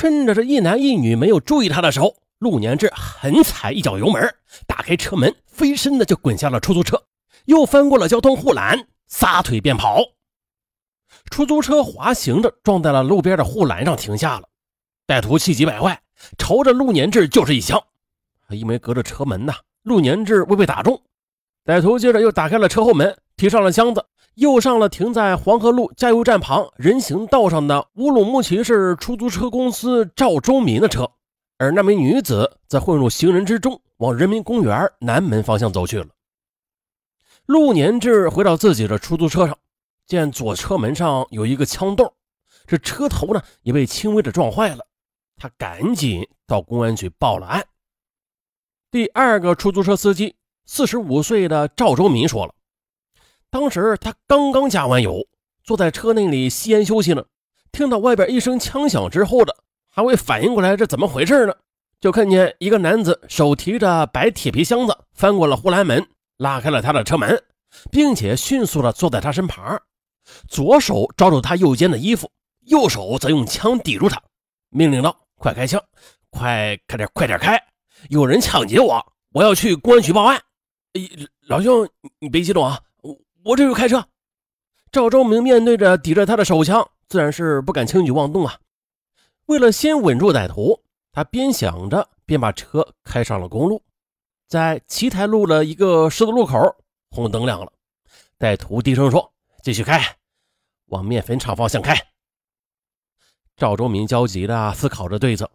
趁着这一男一女没有注意他的时候，陆年志狠踩一脚油门，打开车门，飞身的就滚下了出租车，又翻过了交通护栏，撒腿便跑。出租车滑行着撞在了路边的护栏上，停下了。歹徒气急败坏，朝着陆年志就是一枪。因为隔着车门呐，陆年志未被打中。歹徒接着又打开了车后门，提上了箱子，又上了停在黄河路加油站旁人行道上的乌鲁木齐市出租车公司赵周民的车。而那名女子则混入行人之中，往人民公园南门方向走去了。陆年志回到自己的出租车上。见左车门上有一个枪洞，这车头呢也被轻微的撞坏了。他赶紧到公安局报了案。第二个出租车司机，四十五岁的赵周民说了，当时他刚刚加完油，坐在车内里吸烟休息呢，听到外边一声枪响之后的，还未反应过来这怎么回事呢，就看见一个男子手提着白铁皮箱子翻过了护栏门，拉开了他的车门，并且迅速的坐在他身旁。左手抓住他右肩的衣服，右手则用枪抵住他，命令道：“快开枪，快开点，快点开！有人抢劫我，我要去公安局报案。”哎，老兄，你别激动啊，我这就开车。赵忠明面对着抵着他的手枪，自然是不敢轻举妄动啊。为了先稳住歹徒，他边想着边把车开上了公路。在奇台路的一个十字路口，红灯亮了，歹徒低声说：“继续开。”往面粉厂方向开。赵忠明焦急地思考着对策。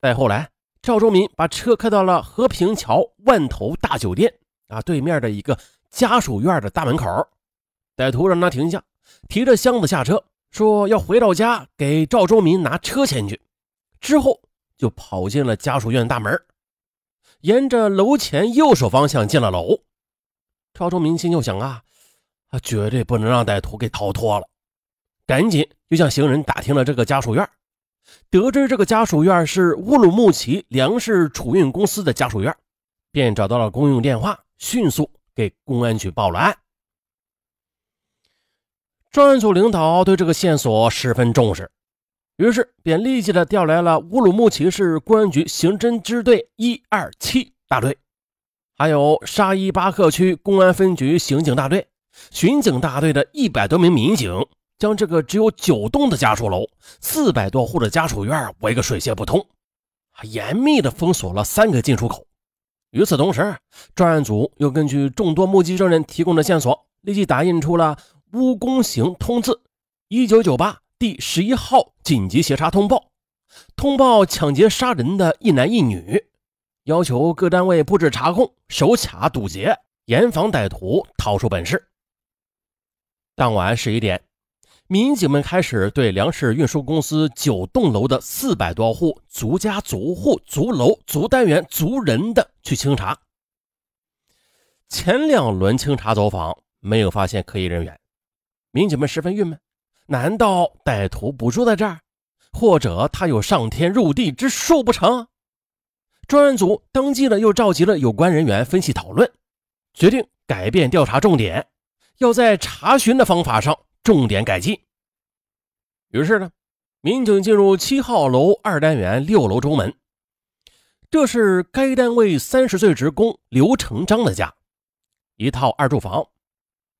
再后来，赵忠明把车开到了和平桥万头大酒店啊对面的一个家属院的大门口。歹徒让他停下，提着箱子下车，说要回到家给赵忠民拿车钱去。之后就跑进了家属院大门，沿着楼前右手方向进了楼。赵忠民心就想啊。他绝对不能让歹徒给逃脱了，赶紧就向行人打听了这个家属院，得知这个家属院是乌鲁木齐粮食储运公司的家属院，便找到了公用电话，迅速给公安局报了案。专案组领导对这个线索十分重视，于是便立即的调来了乌鲁木齐市公安局刑侦支队一二七大队，还有沙依巴克区公安分局刑警大队。巡警大队的一百多名民警将这个只有九栋的家属楼、四百多户的家属院围个水泄不通，还严密的封锁了三个进出口。与此同时，专案组又根据众多目击证人提供的线索，立即打印出了乌公行通字一九九八第十一号紧急协查通报，通报抢劫杀人的一男一女，要求各单位布置查控、守卡堵截，严防歹徒逃出本市。当晚十一点，民警们开始对粮食运输公司九栋楼的四百多户足家、足户、足楼、足单元、足人的去清查。前两轮清查走访没有发现可疑人员，民警们十分郁闷。难道歹徒不住在这儿，或者他有上天入地之术不成？专案组当即呢又召集了有关人员分析讨论，决定改变调查重点。要在查询的方法上重点改进。于是呢，民警进入七号楼二单元六楼中门，这是该单位三十岁职工刘成章的家，一套二住房。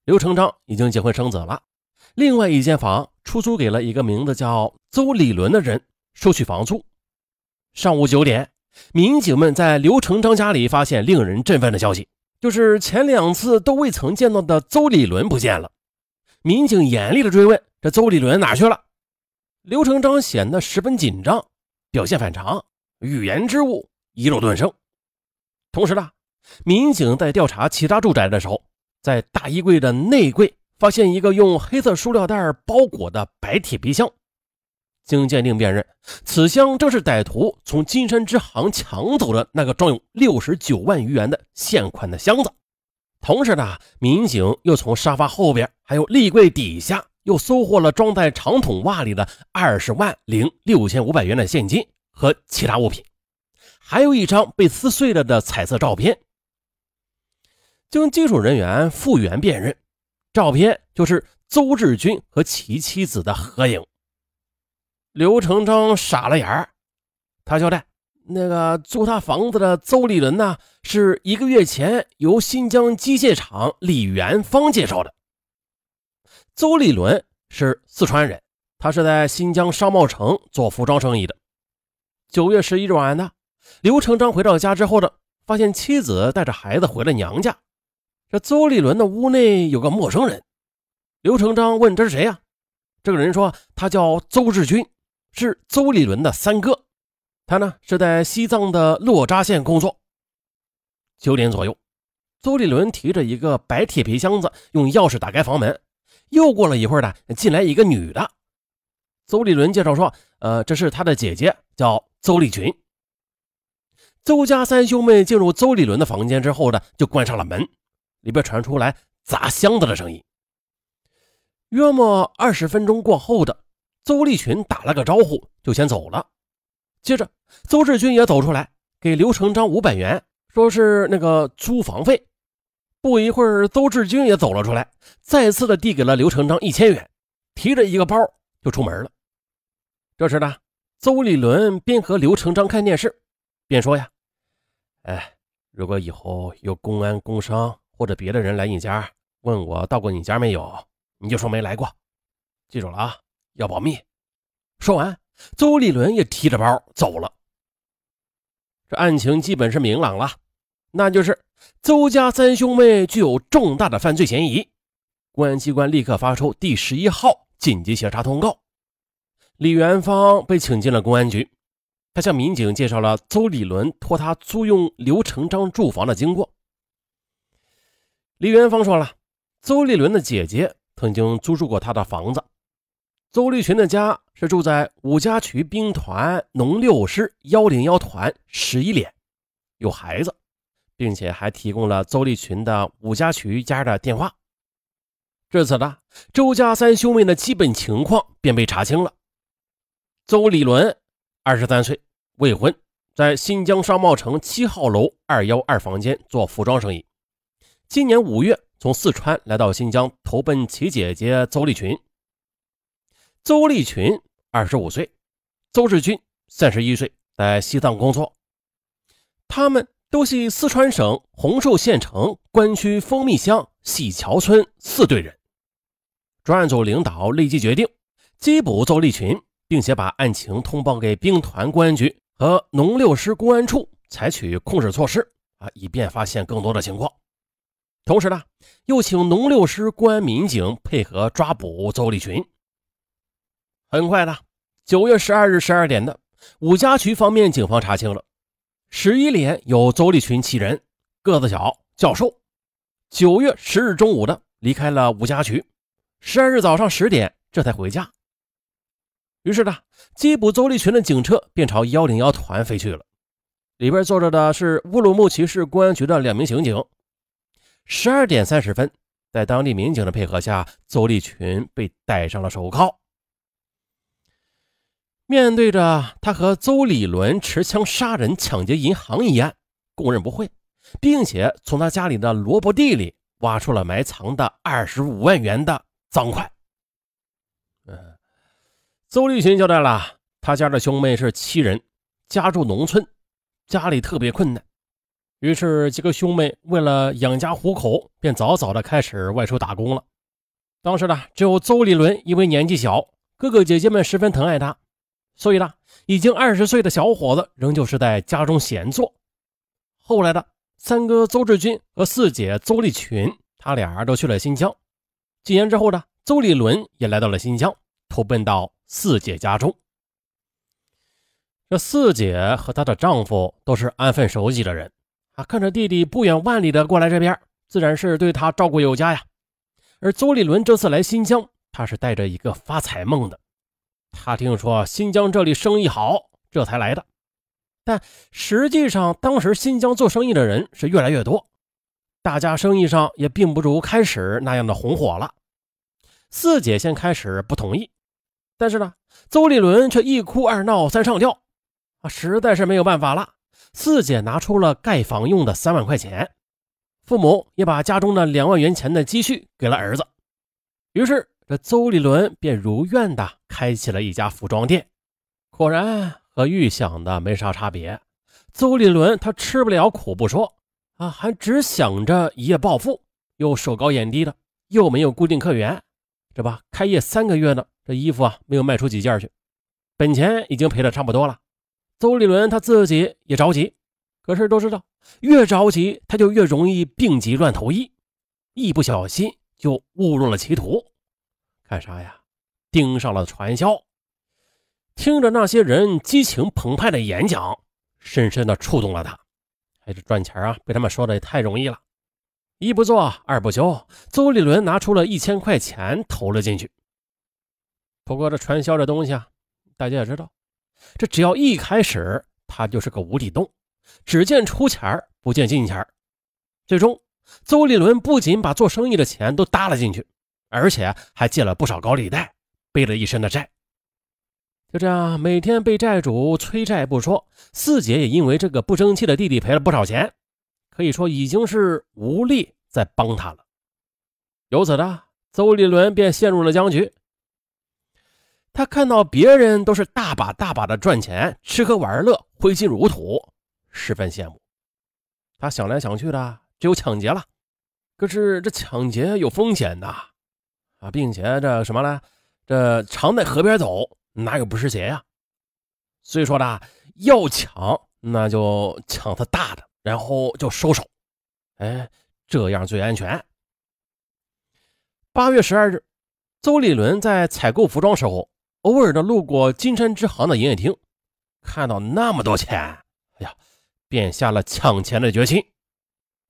刘成章已经结婚生子了。另外一间房出租给了一个名字叫邹李伦的人，收取房租。上午九点，民警们在刘成章家里发现令人振奋的消息。就是前两次都未曾见到的邹李伦不见了，民警严厉的追问：“这邹李伦哪去了？”刘成章显得十分紧张，表现反常，语言之物一路顿生。同时呢，民警在调查其他住宅的时候，在大衣柜的内柜发现一个用黑色塑料袋包裹的白铁皮箱。经鉴定辨认，此箱正是歹徒从金山支行抢走的那个装有六十九万余元的现款的箱子。同时呢，民警又从沙发后边还有立柜底下又收获了装在长筒袜里的二十万零六千五百元的现金和其他物品，还有一张被撕碎了的彩色照片。经技术人员复原辨认，照片就是邹志军和其妻子的合影。刘成章傻了眼儿，他交代：“那个租他房子的邹立伦呢，是一个月前由新疆机械厂李元芳介绍的。邹立伦是四川人，他是在新疆商贸城做服装生意的。九月十一日晚呢，刘成章回到家之后呢，发现妻子带着孩子回了娘家。这邹立伦的屋内有个陌生人，刘成章问：“这是谁呀？”这个人说：“他叫邹志军。”是邹立伦的三哥，他呢是在西藏的洛扎县工作。九点左右，邹立伦提着一个白铁皮箱子，用钥匙打开房门。又过了一会儿呢，进来一个女的。邹立伦介绍说：“呃，这是他的姐姐，叫邹立群。”邹家三兄妹进入邹立伦的房间之后呢，就关上了门，里边传出来砸箱子的声音。约莫二十分钟过后的。邹立群打了个招呼，就先走了。接着，邹志军也走出来，给刘成章五百元，说是那个租房费。不一会儿，邹志军也走了出来，再次的递给了刘成章一千元，提着一个包就出门了。这时呢，邹立伦边和刘成章看电视，边说呀：“哎，如果以后有公安、工商或者别的人来你家，问我到过你家没有，你就说没来过，记住了啊。”要保密。说完，邹立伦也提着包走了。这案情基本是明朗了，那就是邹家三兄妹具有重大的犯罪嫌疑。公安机关立刻发出第十一号紧急协查通告。李元芳被请进了公安局，他向民警介绍了邹立伦托他租用刘成章住房的经过。李元芳说了，邹立伦的姐姐曾经租住过他的房子。邹立群的家是住在五家渠兵团农六师幺零幺团十一连，有孩子，并且还提供了邹立群的五家渠家的电话。至此呢，周家三兄妹的基本情况便被查清了。邹立伦，二十三岁，未婚，在新疆商贸城七号楼二幺二房间做服装生意。今年五月从四川来到新疆，投奔其姐姐邹立群。邹立群，二十五岁；邹志军，三十一岁，在西藏工作。他们都系四川省洪寿县城关区蜂蜜乡喜桥村四队人。专案组领导立即决定缉捕邹立群，并且把案情通报给兵团公安局和农六师公安处，采取控制措施啊，以便发现更多的情况。同时呢，又请农六师公安民警配合抓捕邹立群。很快的，九月十二日十二点的，五家渠方面警方查清了，十一连有邹立群七人，个子小，较瘦。九月十日中午的离开了五家渠，十二日早上十点这才回家。于是呢，缉捕邹立群的警车便朝幺零幺团飞去了，里边坐着的是乌鲁木齐市公安局的两名刑警。十二点三十分，在当地民警的配合下，邹立群被戴上了手铐。面对着他和邹立伦持枪杀人、抢劫银行一案，供认不讳，并且从他家里的萝卜地里挖出了埋藏的二十五万元的赃款。邹立群交代了，他家的兄妹是七人，家住农村，家里特别困难，于是几个兄妹为了养家糊口，便早早的开始外出打工了。当时呢，只有邹立伦因为年纪小，哥哥姐姐们十分疼爱他。所以呢，已经二十岁的小伙子仍旧是在家中闲坐。后来的三哥邹志军和四姐邹立群，他俩都去了新疆。几年之后呢，邹立伦也来到了新疆，投奔到四姐家中。这四姐和她的丈夫都是安分守己的人啊，看着弟弟不远万里的过来这边，自然是对他照顾有加呀。而邹立伦这次来新疆，他是带着一个发财梦的。他听说新疆这里生意好，这才来的。但实际上，当时新疆做生意的人是越来越多，大家生意上也并不如开始那样的红火了。四姐先开始不同意，但是呢，邹立伦却一哭二闹三上吊，啊，实在是没有办法了。四姐拿出了盖房用的三万块钱，父母也把家中的两万元钱的积蓄给了儿子，于是。这邹立伦便如愿的开起了一家服装店，果然和预想的没啥差别。邹立伦他吃不了苦不说啊，还只想着一夜暴富，又手高眼低的，又没有固定客源，这吧？开业三个月呢，这衣服啊没有卖出几件去，本钱已经赔的差不多了。邹立伦他自己也着急，可是都知道，越着急他就越容易病急乱投医，一不小心就误入了歧途。干啥呀？盯上了传销，听着那些人激情澎湃的演讲。深深的触动了他，还是赚钱啊？被他们说的也太容易了。一不做二不休，邹立伦拿出了一千块钱投了进去。不过这传销这东西啊，大家也知道，这只要一开始，它就是个无底洞，只见出钱儿不见进钱儿最终，邹立伦不仅把做生意的钱都搭了进去，而且还借了不少高利贷，背了一身的债。就这样，每天被债主催债不说，四姐也因为这个不争气的弟弟赔了不少钱，可以说已经是无力再帮他了。由此呢，邹立伦便陷入了僵局。他看到别人都是大把大把的赚钱，吃喝玩乐，挥金如土，十分羡慕。他想来想去的，只有抢劫了。可是这抢劫有风险的啊，并且这什么呢？这常在河边走。哪有不湿鞋呀？所以说呢，要抢那就抢他大的，然后就收手，哎，这样最安全。八月十二日，邹立伦在采购服装时候，偶尔的路过金山支行的营业厅，看到那么多钱，哎呀，便下了抢钱的决心。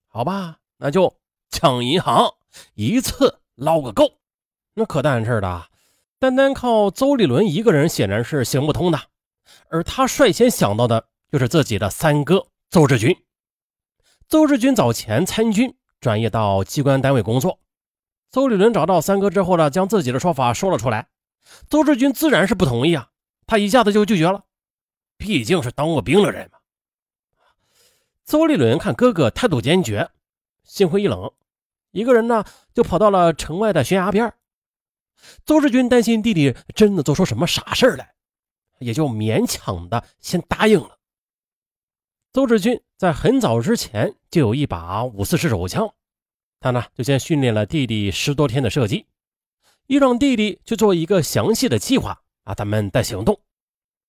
好吧，那就抢银行，一次捞个够。那可担事的。单单靠邹立伦一个人显然是行不通的，而他率先想到的就是自己的三哥邹志军。邹志军早前参军，转业到机关单位工作。邹立伦找到三哥之后呢，将自己的说法说了出来。邹志军自然是不同意啊，他一下子就拒绝了，毕竟是当过兵的人嘛。邹立伦看哥哥态度坚决，心灰意冷，一个人呢就跑到了城外的悬崖边邹志军担心弟弟真的做出什么傻事来，也就勉强的先答应了。邹志军在很早之前就有一把五四式手枪，他呢就先训练了弟弟十多天的射击，一让弟弟去做一个详细的计划啊，咱们再行动。